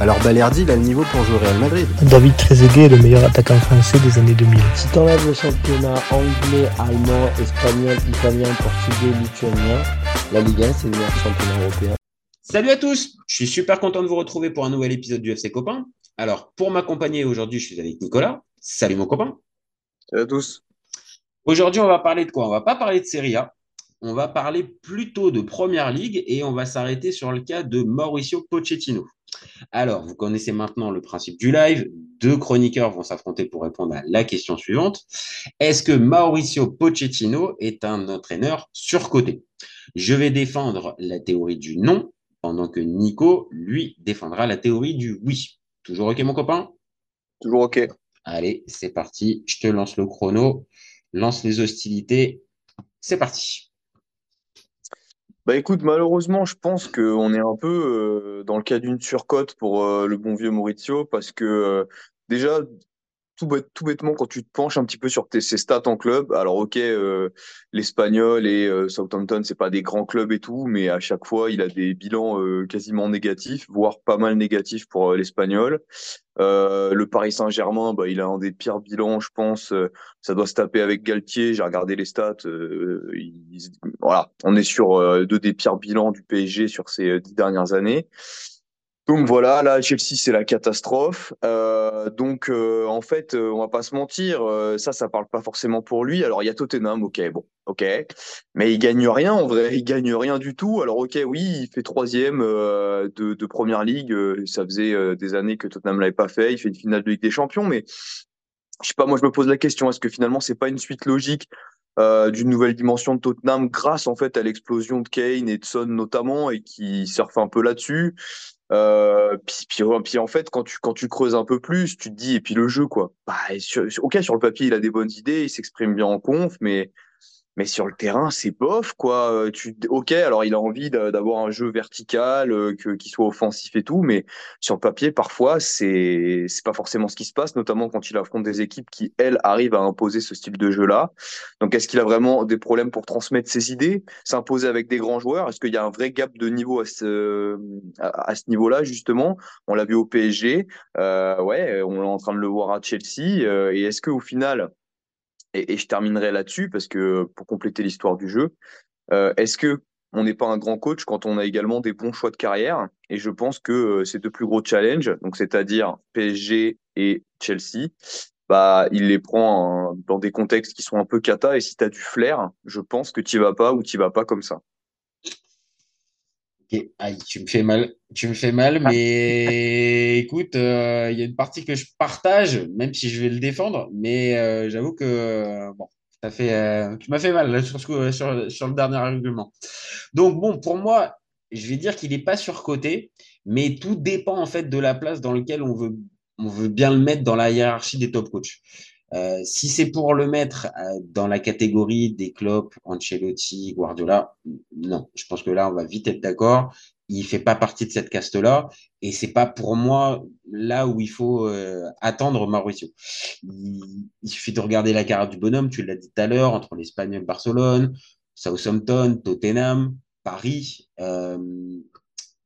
alors Balerdi, il a le niveau pour jouer au Real Madrid. David Trezeguet est le meilleur attaquant français des années 2000. Si t'enlèves le championnat anglais, allemand, espagnol, italien, portugais, lituanien, la Ligue 1, c'est le meilleur championnat européen. Salut à tous, je suis super content de vous retrouver pour un nouvel épisode du FC Copain. Alors, pour m'accompagner aujourd'hui, je suis avec Nicolas. Salut mon copain. Salut à tous. Aujourd'hui, on va parler de quoi? On va pas parler de Serie A, on va parler plutôt de Première Ligue et on va s'arrêter sur le cas de Mauricio Pochettino. Alors, vous connaissez maintenant le principe du live. Deux chroniqueurs vont s'affronter pour répondre à la question suivante. Est-ce que Mauricio Pochettino est un entraîneur surcoté? Je vais défendre la théorie du non, pendant que Nico, lui, défendra la théorie du oui. Toujours OK, mon copain? Toujours OK. Allez, c'est parti. Je te lance le chrono. Lance les hostilités. C'est parti. Bah écoute, malheureusement, je pense qu'on est un peu euh, dans le cas d'une surcote pour euh, le bon vieux Maurizio parce que euh, déjà, tout, tout bêtement, quand tu te penches un petit peu sur tes, ses stats en club, alors ok, euh, l'Espagnol et euh, Southampton, c'est pas des grands clubs et tout, mais à chaque fois, il a des bilans euh, quasiment négatifs, voire pas mal négatifs pour l'Espagnol. le Paris Saint-Germain, bah, il a un des pires bilans, je pense. ça doit se taper avec Galtier. J'ai regardé les stats. voilà, on est sur deux des pires bilans du PSG sur ces dix dernières années. Donc voilà, là Chelsea c'est la catastrophe. Euh, donc euh, en fait, euh, on va pas se mentir, ça ça parle pas forcément pour lui. Alors il y a Tottenham, ok, bon, ok, mais il gagne rien en vrai, il gagne rien du tout. Alors ok, oui, il fait troisième de, de première ligue, ça faisait des années que Tottenham l'avait pas fait. Il fait une finale de Ligue des Champions, mais je sais pas, moi je me pose la question, est-ce que finalement c'est pas une suite logique d'une nouvelle dimension de Tottenham grâce en fait à l'explosion de Kane et de Son notamment et qui surfe un peu là-dessus? Euh, puis, puis, puis, en fait, quand tu, quand tu creuses un peu plus, tu te dis, et puis le jeu, quoi. Bah, ok, sur le papier, il a des bonnes idées, il s'exprime bien en conf, mais mais sur le terrain, c'est bof, quoi. Euh, tu, ok, alors il a envie d'avoir un jeu vertical, euh, que, qui soit offensif et tout, mais sur le papier, parfois, c'est c'est pas forcément ce qui se passe, notamment quand il affronte des équipes qui, elles, arrivent à imposer ce style de jeu-là. Donc, est-ce qu'il a vraiment des problèmes pour transmettre ses idées, s'imposer avec des grands joueurs? Est-ce qu'il y a un vrai gap de niveau à ce, à, ce niveau-là, justement? On l'a vu au PSG, euh, ouais, on est en train de le voir à Chelsea, euh, et est-ce qu'au final, et, je terminerai là-dessus parce que pour compléter l'histoire du jeu, euh, est-ce que on n'est pas un grand coach quand on a également des bons choix de carrière? Et je pense que euh, ces deux plus gros challenges, donc c'est-à-dire PSG et Chelsea, bah il les prend dans des contextes qui sont un peu cata. Et si tu as du flair, je pense que tu vas pas ou tu vas pas comme ça. Aïe, tu me fais mal, tu me fais mal, mais écoute, euh, il y a une partie que je partage, même si je vais le défendre, mais euh, j'avoue que euh, bon, ça fait, tu m'as fait mal sur, sur, sur, le dernier argument. Donc bon, pour moi, je vais dire qu'il n'est pas surcoté, mais tout dépend en fait de la place dans laquelle on veut, on veut bien le mettre dans la hiérarchie des top coachs. Euh, si c'est pour le mettre euh, dans la catégorie des Klopp, Ancelotti, Guardiola, non. Je pense que là, on va vite être d'accord. Il fait pas partie de cette caste-là et c'est pas pour moi là où il faut euh, attendre Mauricio. Il, suffit de regarder la carrière du bonhomme. Tu l'as dit tout à l'heure entre l'Espagnol Barcelone, Southampton, Tottenham, Paris. on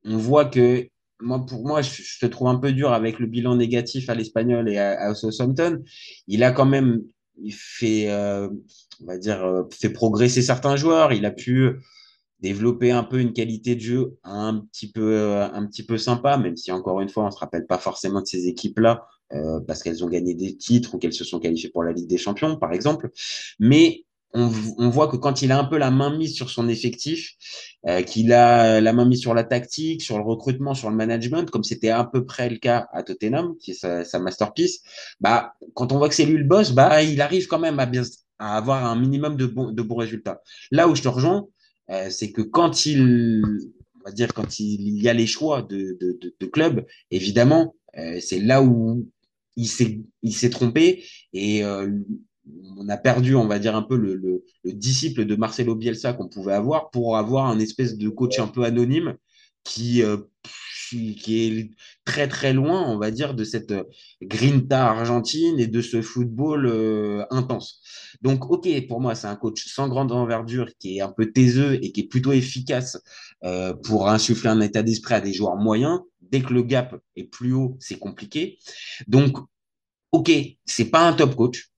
voit que moi, pour moi, je, te trouve un peu dur avec le bilan négatif à l'Espagnol et à, Southampton. Il a quand même fait, euh, on va dire, euh, fait progresser certains joueurs. Il a pu développer un peu une qualité de jeu un petit peu, euh, un petit peu sympa, même si encore une fois, on se rappelle pas forcément de ces équipes-là parce qu'elles ont gagné des titres ou qu'elles se sont qualifiées pour la Ligue des Champions, par exemple. Mais on, voit que quand il a un peu la main mise sur son effectif, euh, qu'il a la main mise sur la tactique, sur le recrutement, sur le management, comme c'était à peu près le cas à Tottenham, qui est sa, masterpiece, bah, quand on voit que c'est lui le boss, bah, il arrive quand même à, bien, à avoir un minimum de, de bons résultats. Là où je te rejoins, euh, c'est que quand il, on va dire, quand il y a les choix de, de, de, club, évidemment, euh, c'est là où il s'est, il s'est trompé et on a perdu, on va dire, un peu le, le, le disciple de Marcelo Bielsa qu'on pouvait avoir pour avoir un espèce de coach un peu anonyme qui, euh, qui est très très loin, on va dire, de cette euh, grinta argentine et de ce football euh, intense. Donc, ok, pour moi, c'est un coach sans grande envergure, qui est un peu taiseux et qui est plutôt efficace euh, pour insuffler un état d'esprit à des joueurs moyens. Dès que le gap est plus haut, c'est compliqué. Donc, ok, c'est pas un top coach.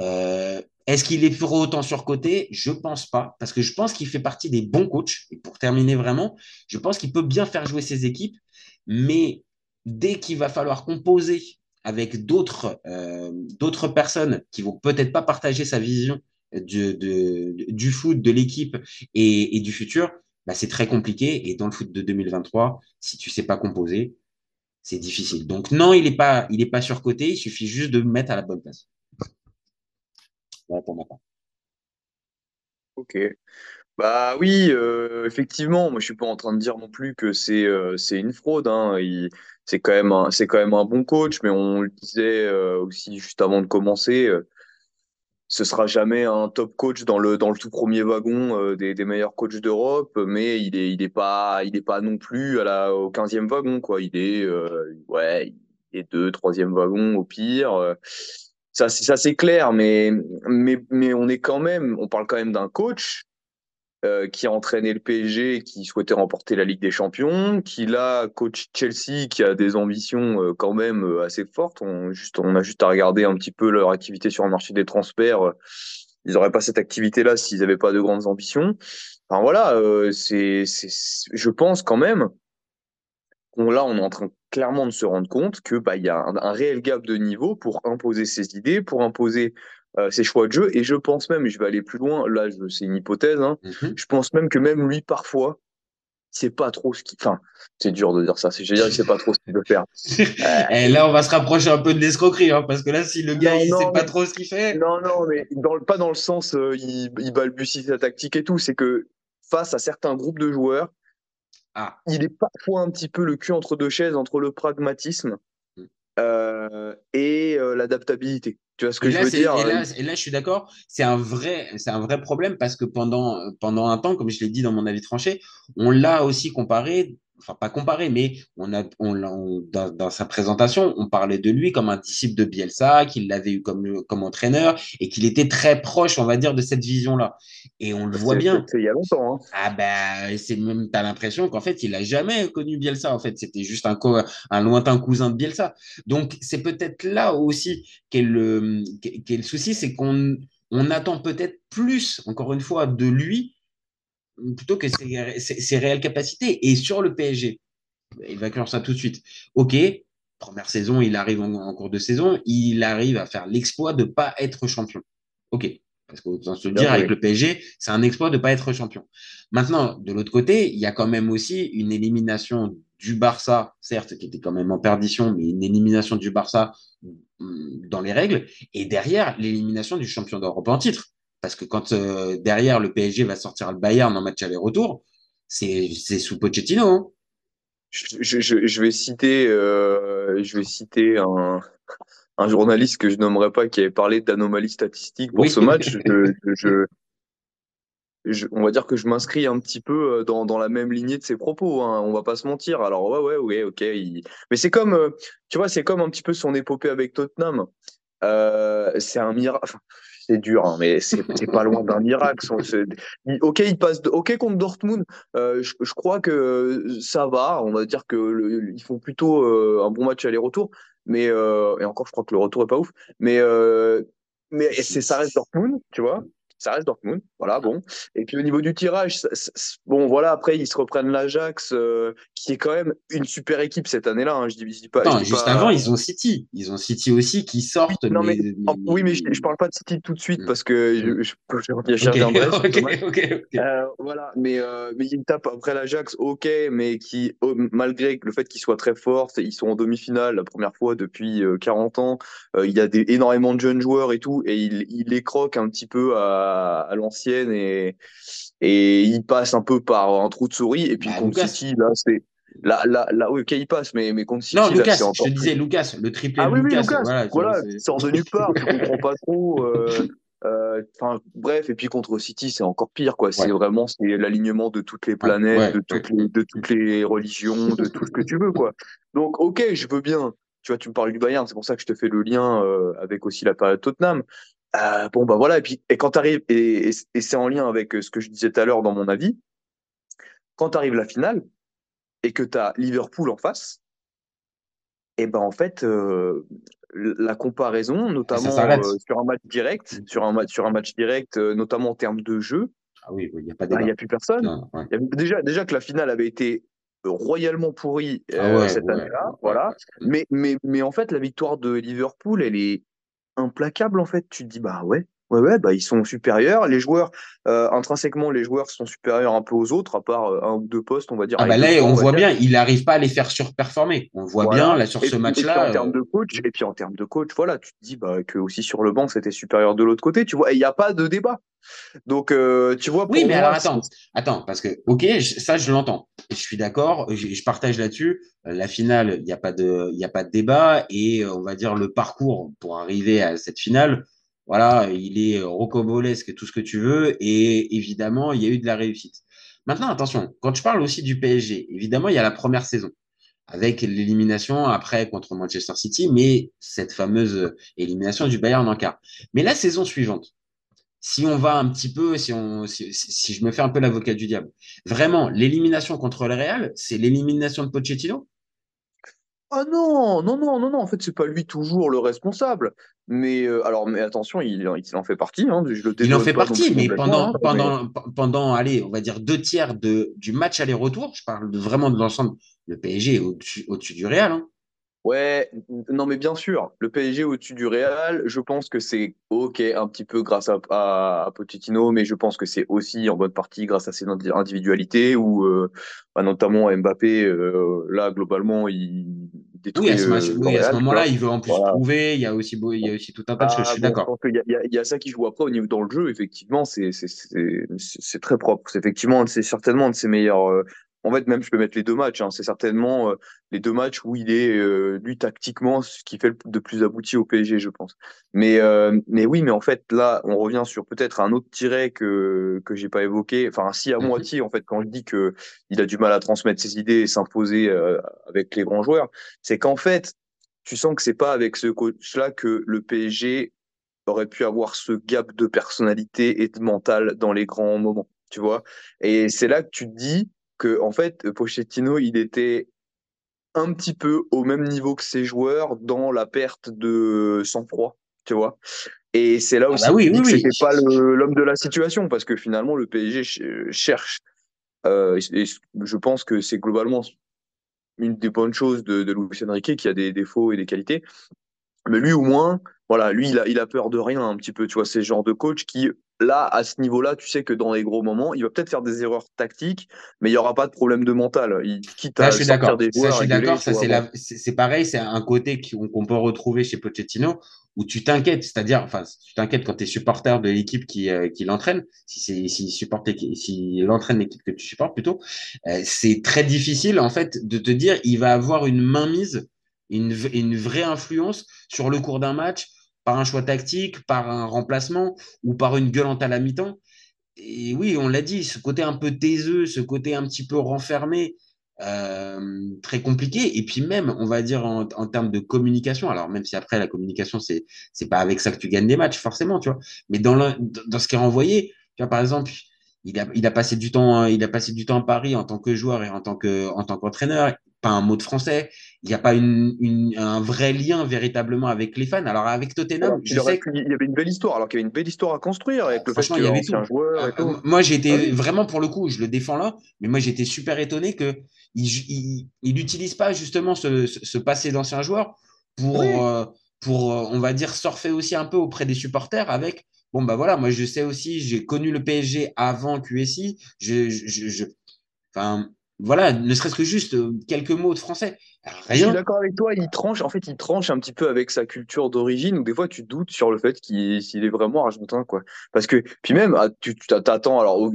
Euh, est-ce qu'il est pour autant surcoté? Je pense pas, parce que je pense qu'il fait partie des bons coachs. Et pour terminer vraiment, je pense qu'il peut bien faire jouer ses équipes, mais dès qu'il va falloir composer avec d'autres euh, personnes qui vont peut-être pas partager sa vision du, de, du foot, de l'équipe et, et, du futur, bah, c'est très compliqué. Et dans le foot de 2023, si tu sais pas composer, c'est difficile. Donc non, il n'est pas, il est pas surcoté. Il suffit juste de mettre à la bonne place. Ok. Bah oui, euh, effectivement, moi je suis pas en train de dire non plus que c'est euh, une fraude. Hein. C'est quand même un, quand même un bon coach, mais on le disait euh, aussi juste avant de commencer, euh, ce sera jamais un top coach dans le dans le tout premier wagon des, meilleurs coachs d'Europe, mais il est il est pas il est pas non plus au quinzième wagon quoi. Il est ouais il est deux troisième wagon au pire. Ça c'est clair, mais mais mais on est quand même on parle quand même d'un coach euh, qui a entraîné le PSG, qui souhaitait remporter la Ligue des Champions, qui là coach Chelsea, qui a des ambitions euh, quand même euh, assez fortes. On, juste, on a juste à regarder un petit peu leur activité sur le marché des transferts. Ils n'auraient pas cette activité-là s'ils n'avaient pas de grandes ambitions. Enfin voilà, c'est, je pense quand même qu'on là, on est en train clairement de se rendre compte que bah il y a un, un réel gap de niveau pour imposer ses idées, pour imposer euh, ses choix de jeu. Et je pense même, et je vais aller plus loin, là, c'est une hypothèse, hein, Mhm. je pense même que même lui, parfois, c'est pas trop ce qu'il. Enfin, c'est dur de dire ça. C'est, je veux dire, il sait pas trop ce qu'il veut faire. Et là, on va se rapprocher un peu de l'escroquerie, hein, parce que là, si le gars, Non, il non, sait pas trop ce qu'il fait. Non, non, mais dans le, pas dans le sens, euh, il, il balbutie sa tactique et tout. C'est que face à certains groupes de joueurs, Ah, il est parfois un petit peu le cul entre deux chaises, entre le pragmatisme Mm. euh, et euh, l'adaptabilité. Tu vois ce que Et je là, veux dire? et là, et là, je suis d'accord, c'est un vrai, c'est un vrai problème parce que pendant, pendant un temps, comme je l'ai dit dans mon avis tranché, on l'a aussi comparé, enfin pas comparé, mais on a, on, dans, dans sa présentation, on parlait de lui comme un disciple de Bielsa, qu'il l'avait eu comme, comme entraîneur et qu'il était très proche, on va dire, de cette vision-là. Et on le voit bien. C'est il y a longtemps. Hein. Ah ben, c'est même, t'as l'impression qu'en fait, il a jamais connu Bielsa. En fait, c'était juste un, un lointain cousin de Bielsa. Donc, c'est peut-être là aussi qu'est le, le souci, c'est qu'on on attend peut-être plus, encore une fois, de lui plutôt que ses, ses- ses réelles capacités. Et sur le PSG, il va clore ça tout de suite. Ok, première saison, il arrive en, en cours de saison, il arrive à faire l'exploit de pas être champion. Ok, parce qu'autant se le dire, avec le PSG, c'est un exploit de pas être champion. Maintenant, de l'autre côté, il y a quand même aussi une élimination du Barça, certes, qui était quand même en perdition, mais une élimination du Barça hum, dans les règles, et derrière, l'élimination du champion d'Europe en titre. Parce que quand euh, derrière le PSG va sortir le Bayern en match aller-retour, c'est sous Pochettino. hein. Je, je, je vais citer, euh, je vais citer un, un journaliste que je nommerai pas qui avait parlé d'anomalies statistiques pour Oui. ce match. Je, je, je- on va dire que je m'inscris un petit peu euh, dans, dans la même lignée de ses propos. Hein, on va pas se mentir. Alors ouais, ouais, ouais, ok. il- Mais c'est comme, tu vois, c'est comme un petit peu son épopée avec Tottenham. Euh, c'est un miracle. Enfin, c'est dur, hein, mais c'est pas loin d'un miracle. Ok, il passe. de- Ok contre Dortmund. euh, je, crois que ça va. On va dire que ils font plutôt euh, un bon match aller-retour. Mais euh, et encore, je crois que le retour est pas ouf. Mais mais c'est ça reste Dortmund, tu vois. Ça reste Dortmund, voilà, bon. Et puis au niveau du tirage, ça- ça- bon, voilà, après ils se reprennent l'Ajax, euh, qui est quand même une super équipe cette année-là. Hein, je dis, je dis pas. Je dis juste pas- avant, ils ont City. Ils ont City aussi qui sortent. non, mais- mais- Oh, oui, mais je, je parle pas de City tout de suite Mm. parce que je, je, je, j'y Ok, reviendrai sur ce ok, match. ok, ok. Euh, voilà, mais euh, mais il y a une tape après l'Ajax, ok, mais qui oh, malgré le fait qu'ils soient très forts, ils sont en demi-finale la première fois depuis euh, 40 ans. euh, il y a des, énormément de jeunes joueurs et tout, et il, il les croque un petit peu à, à l'ancienne et et il passe un peu par un trou de souris. Et puis Bah, contre Lucas. City, là, c'est Là, là, là, ok, il passe, mais, mais contre City, Non, là, Lucas, c'est je encore te disais Lucas, le triplé Ah oui, oui, Lucas. Lucas, Voilà, voilà, sort de nulle part, tu comprends pas trop. euh, euh, Enfin, bref, et puis contre City, c'est encore pire, quoi. C'est Ouais. vraiment c'est l'alignement de toutes les planètes, ouais, de toutes les, de toutes les religions, de tout ce que tu veux, quoi. Donc, ok, je veux bien. Tu vois, tu me parles du Bayern, c'est pour ça que je te fais le lien euh, avec aussi la période Tottenham. Euh, bon, bah voilà, et puis et quand t'arrives, et, et, et c'est en lien avec euh, ce que je disais tout à l'heure dans mon avis, quand t'arrives la finale et que t'as Liverpool en face, et ben en fait, euh, la comparaison, notamment euh, sur un match direct, sur un match, sur un match direct, notamment en termes de jeu, Ah oui, il n'y a pas bah, il a plus personne. Non, ouais. Il y avait- déjà, déjà que la finale avait été royalement pourrie Ah ouais, cette ouais, année-là, voilà. Mais, mais, mais en fait, la victoire de Liverpool, elle est implacable en fait. Tu te dis bah ouais, ouais, ouais, bah ils sont supérieurs. Les joueurs, euh, intrinsèquement, les joueurs sont supérieurs un peu aux autres, à part euh, un ou deux postes, on va dire. Ah bah là, on voit bien, il n'arrive pas à les faire surperformer. On voit Voilà. bien là sur Et ce match-là. en termes euh, de coach, et puis en termes de coach, voilà, tu te dis bah, que aussi sur le banc, c'était supérieur de l'autre côté, tu vois. Il n'y a pas de débat. Donc, euh, tu vois, pour Oui, mais moi, alors attends, attends, parce que, ok, je- ça je l'entends. Je suis d'accord, je, je partage là-dessus. La finale, il n'y a pas de, il y a pas de débat et on va dire le parcours pour arriver à cette finale. Voilà, il est rocambolesque, tout ce que tu veux, et évidemment, il y a eu de la réussite. Maintenant, attention, quand je parle aussi du PSG, évidemment, il y a la première saison avec l'élimination après contre Manchester City, mais cette fameuse élimination du Bayern en quart. Mais la saison suivante, si on va un petit peu, si- si je me fais un peu l'avocat du diable, vraiment, l'élimination contre le Real, c'est l'élimination de Pochettino? Ah non, non, non, non, non, en fait, c'est pas lui toujours le responsable. Mais euh, alors, mais attention, il, en- il en fait partie. Hein, je le Il en fait pas partie, mais pendant, hein, pendant, pe- pendant, allez, on va dire deux tiers de, du match aller-retour, je parle de, vraiment de l'ensemble, le PSG est au-dessus au-dessus du Real. hein. Ouais, non, mais bien sûr, le PSG au-dessus du Real, je pense que c'est ok un petit peu grâce à, à, à Pochettino, mais je pense que c'est aussi en bonne partie grâce à ses indi- individualités où euh, bah, notamment Mbappé, euh, là globalement, il détruit Oui, à ce, euh, oui, à ce Real, moment-là, il veut en plus Voilà. prouver. Il y a aussi, beau- il y a aussi tout un tas de choses. Je Ah, suis bon, d'accord. Y il y a- il y a ça qui joue après au niveau dans le jeu. Effectivement, c'est très propre. C'est effectivement, c'est certainement un de ses meilleurs. En fait, même je peux mettre les deux matchs. hein, c'est certainement euh, les deux matchs où il est euh, lui tactiquement ce qui fait le- de plus abouti au PSG, je pense. Mais euh, mais oui, mais en fait là, on revient sur peut-être un autre tiret que que j'ai pas évoqué. Enfin, si à Mhm. moitié en fait quand je dis que il a du mal à transmettre ses idées et s'imposer euh, avec les grands joueurs, c'est qu'en fait tu sens que c'est pas avec ce coach-là que le PSG aurait pu avoir ce gap de personnalité et de mental dans les grands moments, tu vois. Et c'est là que tu te dis que en fait Pochettino, il était un petit peu au même niveau que ses joueurs dans la perte de sang-froid, tu vois. Et c'est là Ah aussi bah oui, oui, que oui. c'était pas l'homme de la situation parce que finalement le PSG ch- cherche euh, et je pense que c'est globalement une des bonnes choses de, de Luis Enrique qui a des défauts et des qualités. Mais lui, au moins, voilà, lui, il a, il a peur de rien un petit peu. Tu vois, c'est le genre de coach qui, là, à ce niveau-là, tu sais que dans les gros moments, il va peut-être faire des erreurs tactiques, mais il n'y aura pas de problème de mental. Il quitte à je suis sortir d'accord. des Ça, je suis d'accord. Ça, c'est la- pareil. C'est un côté qu'on peut retrouver chez Pochettino où tu t'inquiètes. C'est-à-dire, enfin, tu t'inquiètes quand tu es supporter de l'équipe qui, euh, qui l'entraîne. Si c'est, s'il supporte l'équipe- s'il entraîne l'équipe que tu supportes plutôt, euh, c'est très difficile, en fait, de te dire, il va avoir une mainmise, une, une vraie influence sur le cours d'un match par un choix tactique, par un remplacement ou par une gueulante à la mi-temps. Et oui, on l'a dit, ce côté un peu taiseux, ce côté un petit peu renfermé, euh, très compliqué. Et puis même, on va dire en, termes de communication, alors même si après la communication, c'est c'est pas avec ça que tu gagnes des matchs, forcément, tu vois. Mais dans, dans ce qui est renvoyé, tu vois, par exemple, il a, il a passé du temps, il a passé du temps à Paris en tant que joueur et en tant en tant qu'entraîneur. Pas un mot de français. Il n'y a pas une, une, un vrai lien véritablement avec les fans. Alors avec Tottenham, Alors qu'il je sais pu- il y avait une belle histoire, alors qu'il y avait une belle histoire à construire avec le fait Franchement, qu'il il y avait tout. joueur et tout. Moi, été Ah oui. vraiment pour le coup, je le défends là, mais moi été super étonné que il, il, il n'utilise pas justement ce, ce, ce passé d'ancien joueur pour, Oui. euh, pour euh, on va dire, surfer aussi un peu auprès des supporters avec. Bon, bah voilà, moi je sais aussi, j'ai connu le PSG avant QSI. Je, je, je- enfin, voilà, ne serait-ce que juste euh, quelques mots de français. Je suis d'accord avec toi, il tranche, en fait, il tranche un petit peu avec sa culture d'origine, où des fois tu doutes sur le fait qu'il est vraiment argentin, quoi. Parce que, puis même, ah, tu t'attends, alors, au-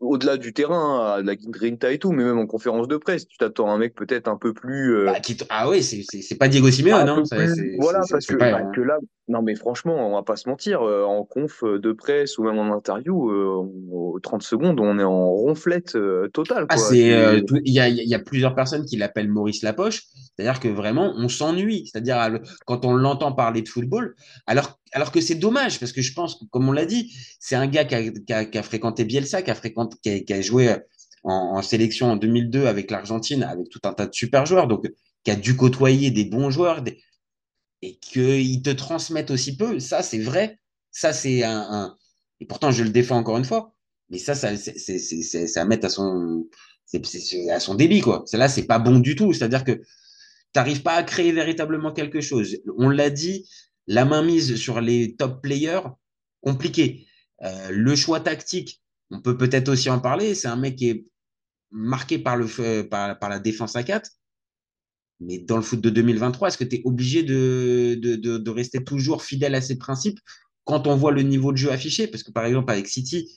au-delà du terrain, à la grinta et tout, mais même en conférence de presse, tu t'attends à un mec peut-être un peu plus, euh, Bah, qui Ah oui, c'est pas Diego Simeone. un Hein. plus, voilà, parce c'est que, pas, bah, que là, non, mais franchement, on va pas se mentir, euh, en conf de presse ou même en interview, euh, aux 30 secondes, on est en ronflette euh, totale, Ah, quoi. c'est, C'est- euh, il y a, il y a plusieurs personnes qui l'appellent Maurice Lapoche. C'est-à-dire que vraiment, on s'ennuie. C'est-à-dire quand on l'entend parler de football, alors, alors que c'est dommage, parce que je pense, que, comme on l'a dit, c'est un gars qui a, fréquenté Bielsa, qui a, fréquenté, qui a, joué en, sélection en 2002 avec l'Argentine, avec tout un tas de super joueurs, donc qui a dû côtoyer des bons joueurs, des- et qu'ils te transmettent aussi peu. Ça, c'est vrai. Ça, c'est un, Et pourtant, je le défends encore une fois. Mais ça, ça c'est à son, c'est à son débit, quoi. Là, c'est pas bon du tout. C'est-à-dire que tu n'arrives pas à créer véritablement quelque chose. On l'a dit, la mainmise sur les top players, compliqué. Euh, le choix tactique, on peut peut-être aussi en parler. C'est un mec qui est marqué par, le, par, la défense à 4. Mais dans le foot de 2023, est-ce que tu es obligé de, de, de, rester toujours fidèle à ces principes quand on voit le niveau de jeu affiché? Parce que par exemple, avec City,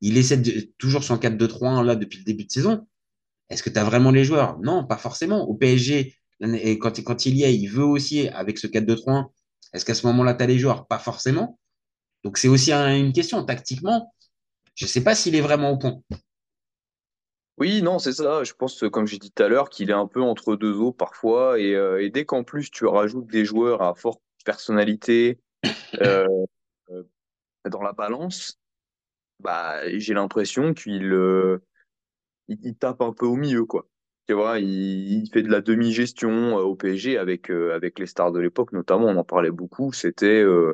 il essaie de, toujours son 4-2-3-1 là depuis le début de saison. Est-ce que tu as vraiment les joueurs? Non, pas forcément. Au PSG, quand, il y est, il veut aussi avec ce 4-2-3-1. Est-ce qu'à ce moment-là, tu as les joueurs? Pas forcément. Donc c'est aussi un- une question. Tactiquement, je ne sais pas s'il est vraiment au point. Oui, non, c'est ça. Je pense, comme j'ai dit tout à l'heure, qu'il est un peu entre deux eaux parfois. Et, euh, dès qu'en plus tu rajoutes des joueurs à forte personnalité euh, euh, dans la balance, bah, j'ai l'impression qu'il il, tape un peu au milieu, quoi. Tu vois, il, fait de la demi-gestion euh, au PSG avec, euh, avec les stars de l'époque, notamment. On en parlait beaucoup. C'était euh,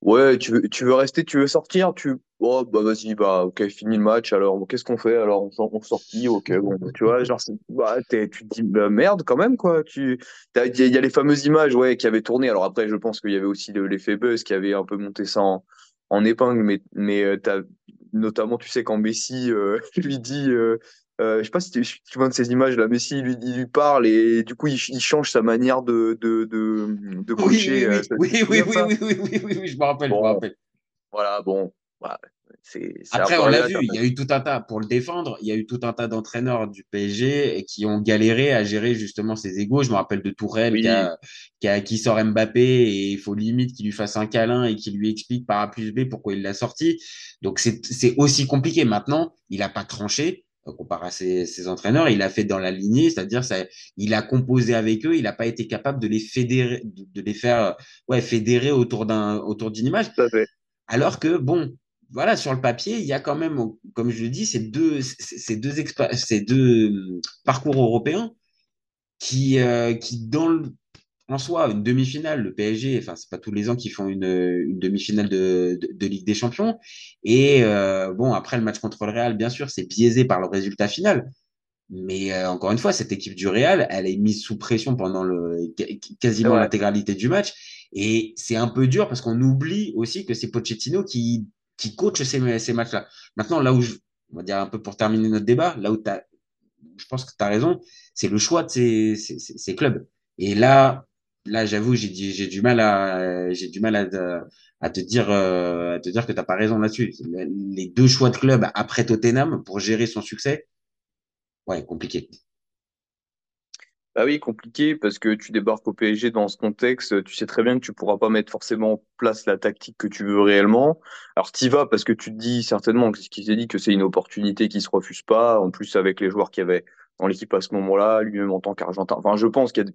Ouais, tu veux, tu veux rester, tu veux sortir, tu. Oh, bah vas-y, bah ok, fini le match, alors qu'est-ce qu'on fait? Alors on, sort- on sortit, ok, bon, bah, tu vois, genre, bah, tu te dis, bah, merde quand même, quoi. Il y, a les fameuses images, ouais, qui avaient tourné. Alors après, je pense qu'il y avait aussi le- l'effet buzz qui avait un peu monté ça en, en épingle, mais, mais notamment, tu sais, quand Messi euh, lui dit, euh, euh, je sais pas si tu souviens de ces images là, Messi lui, il lui parle et du coup il, il change sa manière de, de, de, de Oui, coacher. oui, euh, oui, oui, oui, oui, oui, oui, oui, je me rappelle, je me rappelle. voilà, bon, bah, c'est c'est un Après, on l'a vu, il y a eu tout un tas, pour le défendre, il y a eu tout un tas d'entraîneurs du PSG qui ont galéré à gérer justement ses égos. Je me rappelle de Tourelle Oui, qui, a, qui, a- qui sort Mbappé et il faut limite qu'il lui fasse un câlin et qu'il lui explique par A plus B pourquoi il l'a sorti. Donc c'est c'est aussi compliqué. Maintenant, il n'a pas tranché euh, comparé à ses, ses entraîneurs. Il a fait dans la lignée, c'est-à-dire ça, il a composé avec eux. Il n'a pas été capable de les fédérer, de, de les faire ouais, fédérer autour d'un autour d'une image. tout à fait. Alors que, bon, voilà, sur le papier, il y a quand même, comme je le dis, ces deux, ces deux, expa- ces deux euh, parcours européens qui, euh, qui dans le, en soi, une demi-finale, le PSG, enfin, c'est pas tous les ans qu'ils font une, une demi-finale de, de, de Ligue des Champions. Et euh, bon, après le match contre le Real, bien sûr, c'est biaisé par le résultat final. Mais euh, encore une fois, cette équipe du Real, elle est mise sous pression pendant le, quasiment Ouais. l'intégralité du match. Et c'est un peu dur parce qu'on oublie aussi que c'est Pochettino qui, qui coach ces, ces matchs-là. Maintenant, là où je, on va dire un peu pour terminer notre débat, là où t'as, je pense que tu as raison, c'est le choix de ces, ces, ces- clubs. Et là, là, j'avoue, j'ai j'ai du mal à, j'ai du mal à, à te dire, euh, à te dire que t'as pas raison là-dessus. Les deux choix de club après Tottenham pour gérer son succès, ouais, compliqué. Bah oui, compliqué parce que tu débarques au PSG dans ce contexte, tu sais très bien que tu pourras pas mettre forcément en place la tactique que tu veux réellement. Alors t'y vas parce que tu te dis certainement ce qui s'est dit que c'est une opportunité qui se refuse pas. En plus avec les joueurs qu'il y avait dans l'équipe à ce moment-là, lui-même en tant qu'Argentin. Enfin, je pense qu'il y a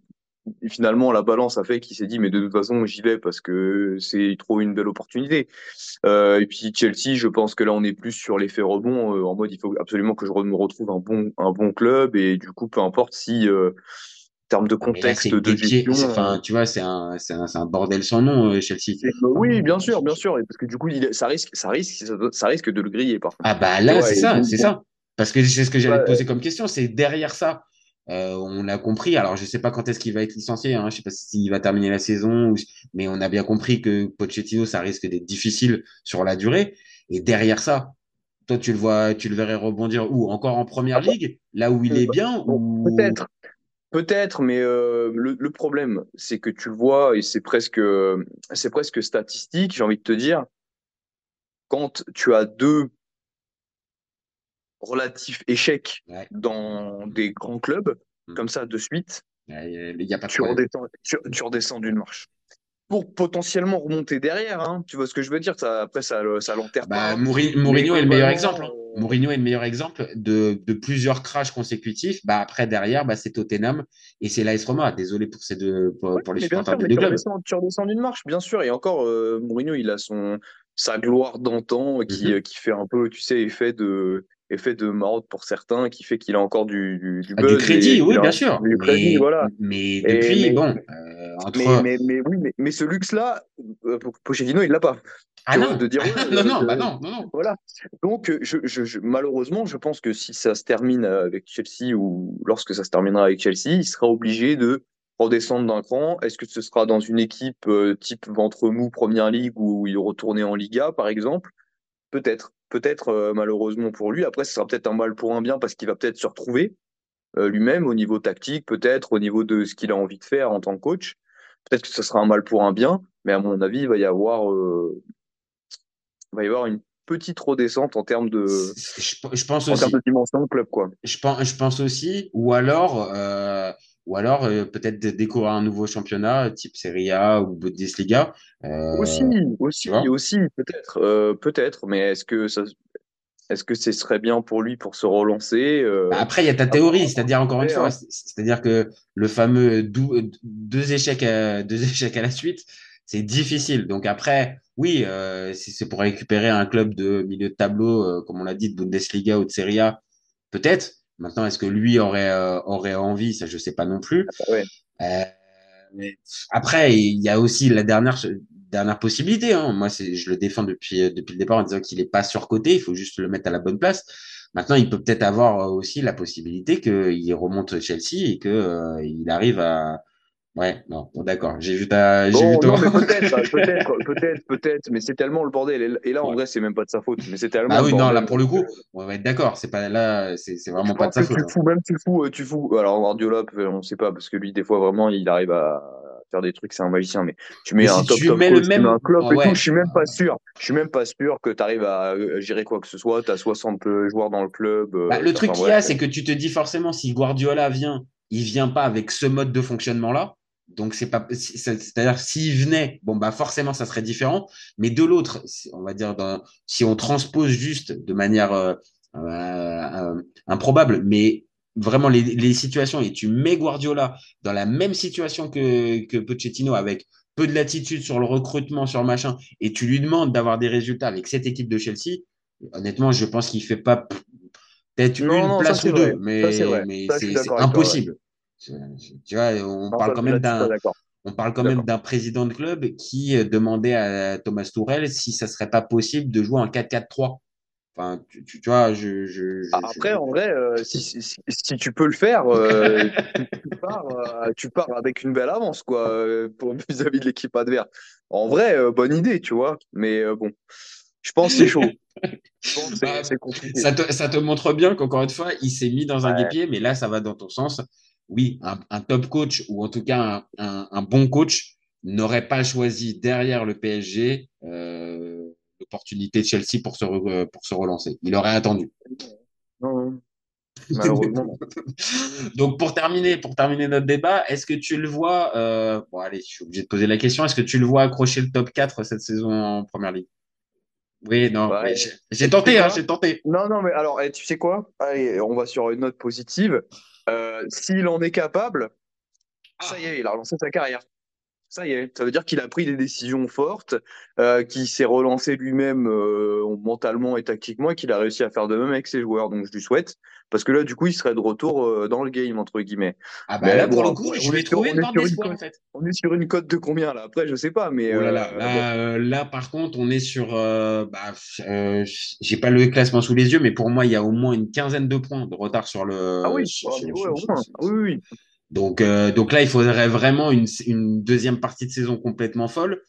finalement la balance a fait qu'il s'est dit mais de toute façon j'y vais parce que c'est trop une belle opportunité. Euh, et puis Chelsea, je pense que là on est plus sur l'effet rebond euh, en mode il faut absolument que je me retrouve un bon un bon club et du coup peu importe si euh, termes de là, contexte de gestion. enfin, tu vois, c'est un, c'est un, c'est un bordel sans nom, euh, Chelsea. c'est- oui, bien sûr, bien sûr, parce que du coup, il, ça risque, ça risque, ça, risque de le griller par contre. Ah bah là, c'est ça, c'est ça. Parce que c'est ce que j'allais te poser comme question, c'est derrière ça, euh, on a compris, alors je sais pas quand est-ce qu'il va être licencié, hein, je sais pas s'il va terminer la saison, ou- mais on a bien compris que Pochettino, ça risque d'être difficile sur la durée. Et derrière ça, toi, tu le vois, tu le verrais rebondir où? Encore en première après, ligue, là où il est bien, ou peut-être. Peut-être, mais euh, le, le problème, c'est que tu le vois, et c'est presque, c'est presque statistique, j'ai envie de te dire, quand tu as deux relatifs échecs Ouais. dans des grands clubs, Mm. comme ça, de suite, Il n'y a pas de tu redescends, tu, tu redescends d'une marche. Pour potentiellement remonter derrière, hein, tu vois ce que je veux dire, ça, après, ça, ça l'enterre Bah, hein. Mourinho est le meilleur exemple. Mourinho est le meilleur exemple de, de plusieurs crashs consécutifs. Bah, après, derrière, bah, c'est Tottenham et c'est l'AS Roma. Désolé pour, ces deux, pour, les supporters sûr, des deux tu clubs. redescends, tu redescends d'une marche, bien sûr. Et encore, euh, Mourinho, il a son, sa gloire d'antan qui, Mhm. euh, qui fait un peu, tu sais, effet de, effet de marotte pour certains, qui fait qu'il a encore du, du, du Ah, et crédit, oui, bien sûr. Du crédit, Mais, voilà. mais Et- depuis, mais- bon, euh, entre. Mais, mais, oui, mais, mais ce luxe-là, euh, pour Pochettino, il l'a pas. ah non, de dire, ouais, non, euh, non, de- bah non, non, non. Voilà. Donc, je, je, je- malheureusement, je pense que si ça se termine avec Chelsea ou lorsque ça se terminera avec Chelsea, il sera obligé de redescendre d'un cran. Est-ce que ce sera dans une équipe euh, type ventre mou Première Ligue ou il retourner en Liga, par exemple? Peut-être. Peut-être, euh, malheureusement pour lui. Après, ce sera peut-être un mal pour un bien parce qu'il va peut-être se retrouver euh, lui-même au niveau tactique, peut-être au niveau de ce qu'il a envie de faire en tant que coach. Peut-être que ce sera un mal pour un bien, mais à mon avis, il va y avoir, euh, il va y avoir une petite redescente en termes de, Je, je pense en aussi. termes de dimension de club, quoi. Je pense, je pense aussi, ou alors, euh, ou alors euh, peut-être découvrir un nouveau championnat type Serie A ou Bundesliga. Euh, Aussi, aussi, aussi, peut-être, euh, peut-être, mais est-ce que ça, est-ce que ce serait bien pour lui pour se relancer euh, Bah, Après, il y a ta théorie, c'est-à-dire encore une fois, hein. c'est- c'est-à-dire que le fameux dou- deux échecs à, deux échecs à la suite, c'est difficile. Donc après, oui, euh, si c'est pour récupérer un club de milieu de tableau, euh, comme on l'a dit, de Bundesliga ou de Serie A, peut-être. Maintenant, est-ce que lui aurait, euh, aurait envie? Ça, je sais pas non plus. Ouais. Euh, mais après, il y a aussi la dernière, dernière possibilité. Hein. Moi, je le défends depuis, depuis le départ en disant qu'il n'est pas surcoté. Il faut juste le mettre à la bonne place. Maintenant, il peut peut-être avoir euh, aussi la possibilité qu'il remonte Chelsea et que euh, il arrive à. Ouais, non, d'accord. J'ai vu ta. J'ai vu ton... non, mais peut-être, peut-être, peut-être, peut-être, mais c'est tellement le bordel. Et là, en Ouais. vrai, c'est même pas de sa faute, mais c'est tellement. Le oui, non, là pour le coup, on va être d'accord. C'est pas là, c'est vraiment pas de sa faute. tu hein. fous, même tu fous, euh, tu fous. Alors Guardiola, on sait pas parce que lui, des fois, vraiment, il arrive à faire des trucs, c'est un magicien. Mais tu mets Mais un si top tu top mets le tu même- mets un club Ah et tout, je suis même pas sûr. Je suis même pas sûr que tu arrives à euh, gérer quoi que ce soit. Tu as 60 joueurs dans le club. euh, Bah, le truc qu'il y a, c'est que tu te dis forcément, si Guardiola vient, il vient pas avec ce mode de fonctionnement-là. Donc, c'est pas, c'est- c'est-à-dire, s'il venait, bon, bah, forcément, ça serait différent. Mais de l'autre, on va dire, dans- si on transpose juste de manière euh, euh, euh, improbable, mais vraiment les, les situations, et tu mets Guardiola dans la même situation que, que Pochettino avec peu de latitude sur le recrutement, sur machin, et tu lui demandes d'avoir des résultats avec cette équipe de Chelsea, honnêtement, je pense qu'il fait pas peut-être une non, place ou deux, mais, c'est vrai. mais toi, ouais. Tu vois, on Non, parle quand même d'un on parle quand même d'un président de club qui euh, demandait à Thomas Tourel si ça serait pas possible de jouer en 4-4-3. Enfin, tu, tu- tu vois, je, je, je- Ah, Après, en vrai, euh, si, si, si- si tu peux le faire, euh, tu, tu pars, euh, tu pars avec une belle avance, quoi, pour vis-à-vis de l'équipe adverse. En vrai, bonne idée, tu vois. Mais bon, je pense que c'est chaud. Pense Bah, ça te, ça te montre bien qu'encore une fois, il s'est mis dans un Ouais. guépier, mais là, ça va dans ton sens. Oui, un, un top coach ou en tout cas un, un- un bon coach n'aurait pas choisi derrière le PSG euh, l'opportunité de Chelsea pour se, re- pour se relancer. Il aurait attendu. Non, non. Malheureusement. Donc pour terminer, pour terminer notre débat, est-ce que tu le vois euh, Bon allez, je suis obligé de poser la question. Est-ce que tu le vois accrocher le top 4 cette saison en Première Ligue? Oui, non. Ouais. mais j'ai- tenté, hein, j'ai tenté. Non, non, mais alors, eh, tu sais quoi? Allez, on va sur une note positive. Euh, s'il en est capable, ça y est, il a relancé sa carrière. Ça y est, ça veut dire qu'il a pris des décisions fortes, euh, qu'il s'est relancé lui-même euh, mentalement et tactiquement et qu'il a réussi à faire de même avec ses joueurs. Donc je lui souhaite, parce que là, du coup, il serait de retour euh, dans le game, entre guillemets. Ah bah Mais là, bon, pour le après, coup, on je trouvé on une une d'espoir en cote- fait. On est sur une cote de combien là? Après, je sais pas, mais Oh là là, euh, là, euh, là, par contre, on est sur. euh, bah, j'ai pas le classement sous les yeux, mais pour moi, il y a au moins une quinzaine de points de retard sur le. Ah oui, sur- ah, sur- mais ouais, sur- au moins. oui, oui. Donc, euh, donc là, il faudrait vraiment une, une deuxième partie de saison complètement folle.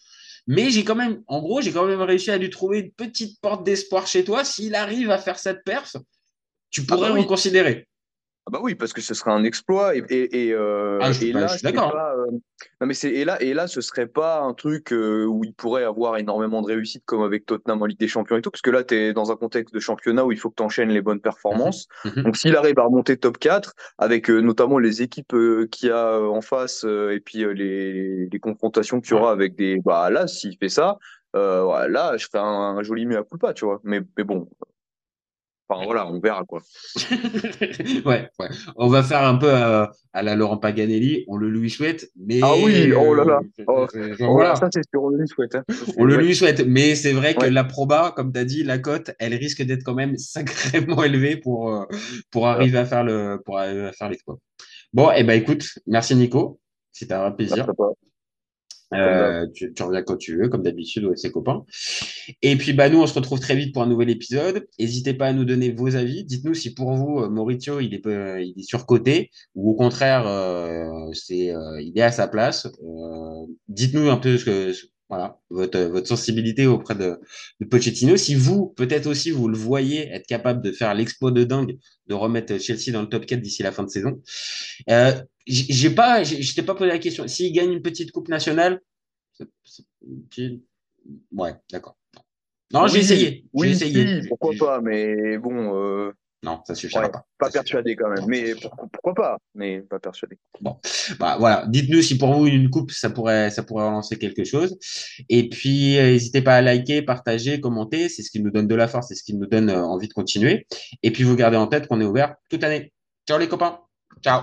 Mais j'ai quand même, en gros, j'ai quand même réussi à lui trouver une petite porte d'espoir chez toi. S'il arrive à faire cette perf, tu pourrais bah oui. reconsidérer. Ah bah oui, parce que ce serait un exploit et, et, et, euh, Ah, je suis et pas- là, je suis d'accord. euh, non mais c'est et là et là ce serait pas un truc euh, où il pourrait avoir énormément de réussite comme avec Tottenham en Ligue des Champions et tout parce que là tu es dans un contexte de championnat où il faut que tu enchaînes les bonnes performances. Mhm. Donc s'il arrive à remonter top 4 avec notamment les équipes qu'il y a en face et puis les, les confrontations qu'il y aura avec des bah là s'il fait ça euh, ouais, là je ferais un, un joli mea culpa, tu vois. Mais mais bon enfin voilà, on verra quoi. ouais, ouais. On va faire un peu à, à la Laurent Paganelli. On le lui souhaite, mais. Ah oui, oh là là. euh, Oh, euh, Oh, voilà. Ça, c'est sûr, on le souhaite. Hein. On le lui souhaite, mais c'est vrai que la proba, comme tu as dit, la cote, elle risque d'être quand même sacrément élevée pour, euh, pour arriver à faire le pour arriver à faire l'exploit. Bon, et ben écoute, merci Nico, c'était un plaisir. Va. Euh, tu, tu reviens quand tu veux, comme d'habitude, avec ses copains. Et puis, bah, nous, on se retrouve très vite pour un nouvel épisode. N'hésitez pas à nous donner vos avis. Dites-nous si pour vous, euh, Maurizio, il est, peu- il est surcoté ou au contraire, euh, c'est, euh, il est à sa place. Euh, dites-nous un peu ce que, voilà, votre, votre sensibilité auprès de, de Pochettino. Si vous, peut-être aussi, vous le voyez être capable de faire l'exploit de dingue, de remettre Chelsea dans le top 4 d'ici la fin de saison. Euh, j'ai pas, je t'ai pas posé la question. S'il gagne une petite coupe nationale, c'est- c'est- c'est- ouais, d'accord. Non, j'ai essayé. Oui, essayé. si, pourquoi pas, mais bon, euh, Non, ça suffira ouais, pas. pas Ça suffira persuadé quand même. Non, Mais pourquoi, pourquoi pas, mais pas persuadé. Bah, voilà, dites-nous si pour vous une coupe ça pourrait ça pourrait relancer quelque chose. Et puis euh, n'hésitez pas à liker, partager, commenter, c'est ce qui nous donne de la force, c'est ce qui nous donne euh, envie de continuer. Et puis vous gardez en tête qu'on est ouvert toute l'année. Ciao les copains. Ciao.